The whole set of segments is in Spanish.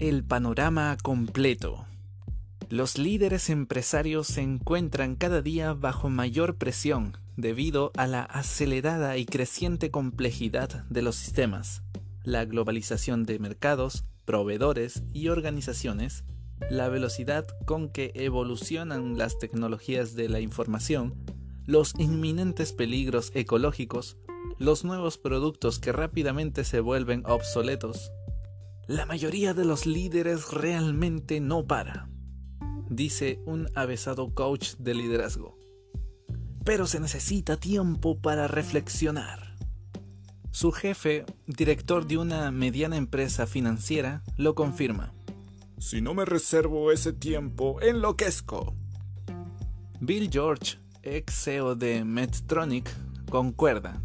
El panorama completo. Los líderes empresarios se encuentran cada día bajo mayor presión debido a la acelerada y creciente complejidad de los sistemas, la globalización de mercados, proveedores y organizaciones, la velocidad con que evolucionan las tecnologías de la información, los inminentes peligros ecológicos, los nuevos productos que rápidamente se vuelven obsoletos. La mayoría de los líderes realmente no para, dice un avesado coach de liderazgo. Pero se necesita tiempo para reflexionar. Su jefe, director de una mediana empresa financiera, lo confirma. Si no me reservo ese tiempo, enloquezco. Bill George, ex CEO de Medtronic, concuerda.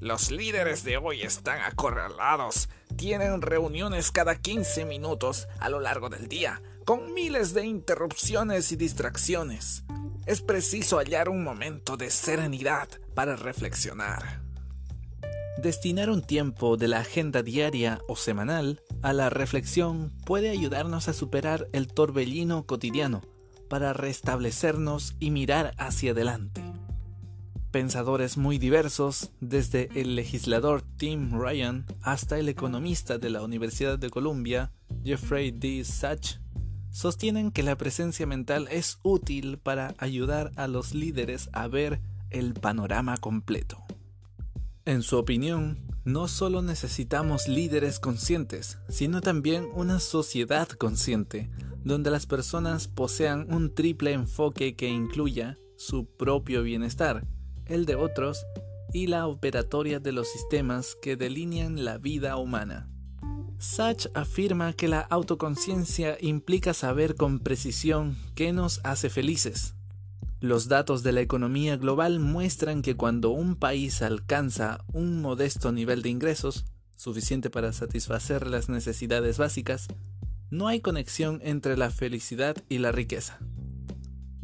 Los líderes de hoy están acorralados. Tienen reuniones cada 15 minutos a lo largo del día, con miles de interrupciones y distracciones. Es preciso hallar un momento de serenidad para reflexionar. Destinar un tiempo de la agenda diaria o semanal a la reflexión puede ayudarnos a superar el torbellino cotidiano para restablecernos y mirar hacia adelante. Pensadores muy diversos, desde el legislador Tim Ryan hasta el economista de la Universidad de Columbia, Jeffrey D. Sachs, sostienen que la presencia mental es útil para ayudar a los líderes a ver el panorama completo. En su opinión, no solo necesitamos líderes conscientes, sino también una sociedad consciente, donde las personas posean un triple enfoque que incluya su propio bienestar, el de otros y la operatoria de los sistemas que delinean la vida humana. Sachs afirma que la autoconciencia implica saber con precisión qué nos hace felices, los datos de la economía global muestran que cuando un país alcanza un modesto nivel de ingresos, suficiente para satisfacer las necesidades básicas, no hay conexión entre la felicidad y la riqueza.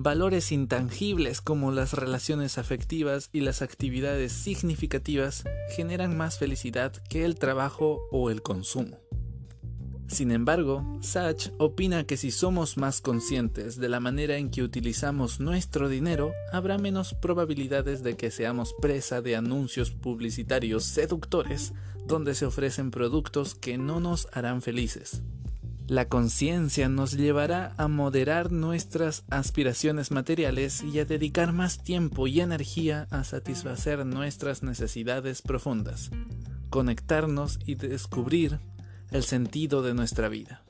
Valores intangibles como las relaciones afectivas y las actividades significativas generan más felicidad que el trabajo o el consumo. Sin embargo, Sachs opina que si somos más conscientes de la manera en que utilizamos nuestro dinero, habrá menos probabilidades de que seamos presa de anuncios publicitarios seductores donde se ofrecen productos que no nos harán felices. La conciencia nos llevará a moderar nuestras aspiraciones materiales y a dedicar más tiempo y energía a satisfacer nuestras necesidades profundas, conectarnos y descubrir el sentido de nuestra vida.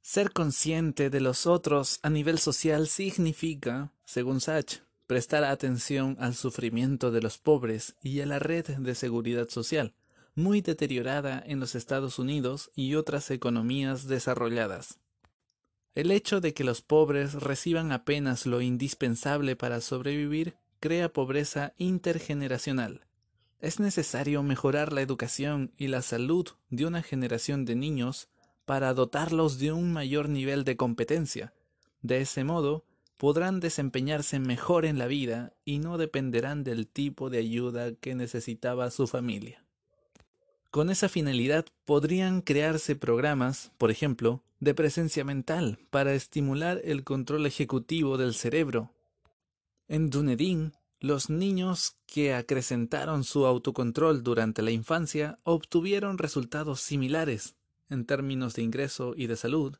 Ser consciente de los otros a nivel social significa, según Sachs, prestar atención al sufrimiento de los pobres y a la red de seguridad social, muy deteriorada en los Estados Unidos y otras economías desarrolladas. El hecho de que los pobres reciban apenas lo indispensable para sobrevivir crea pobreza intergeneracional. Es necesario mejorar la educación y la salud de una generación de niños para dotarlos de un mayor nivel de competencia. De ese modo, podrán desempeñarse mejor en la vida y no dependerán del tipo de ayuda que necesitaba su familia. Con esa finalidad podrían crearse programas, por ejemplo, de presencia mental para estimular el control ejecutivo del cerebro. En Dunedin, los niños que acrecentaron su autocontrol durante la infancia obtuvieron resultados similares, en términos de ingreso y de salud,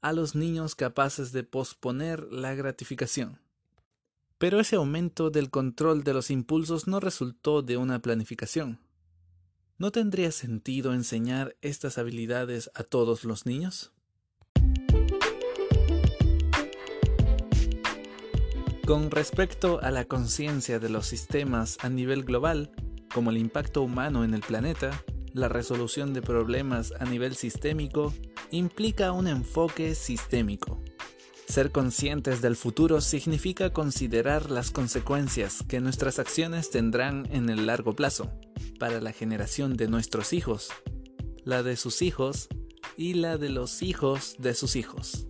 a los niños capaces de posponer la gratificación. Pero ese aumento del control de los impulsos no resultó de una planificación. ¿No tendría sentido enseñar estas habilidades a todos los niños? Con respecto a la conciencia de los sistemas a nivel global, como el impacto humano en el planeta, la resolución de problemas a nivel sistémico implica un enfoque sistémico. Ser conscientes del futuro significa considerar las consecuencias que nuestras acciones tendrán en el largo plazo para la generación de nuestros hijos, la de sus hijos y la de los hijos de sus hijos.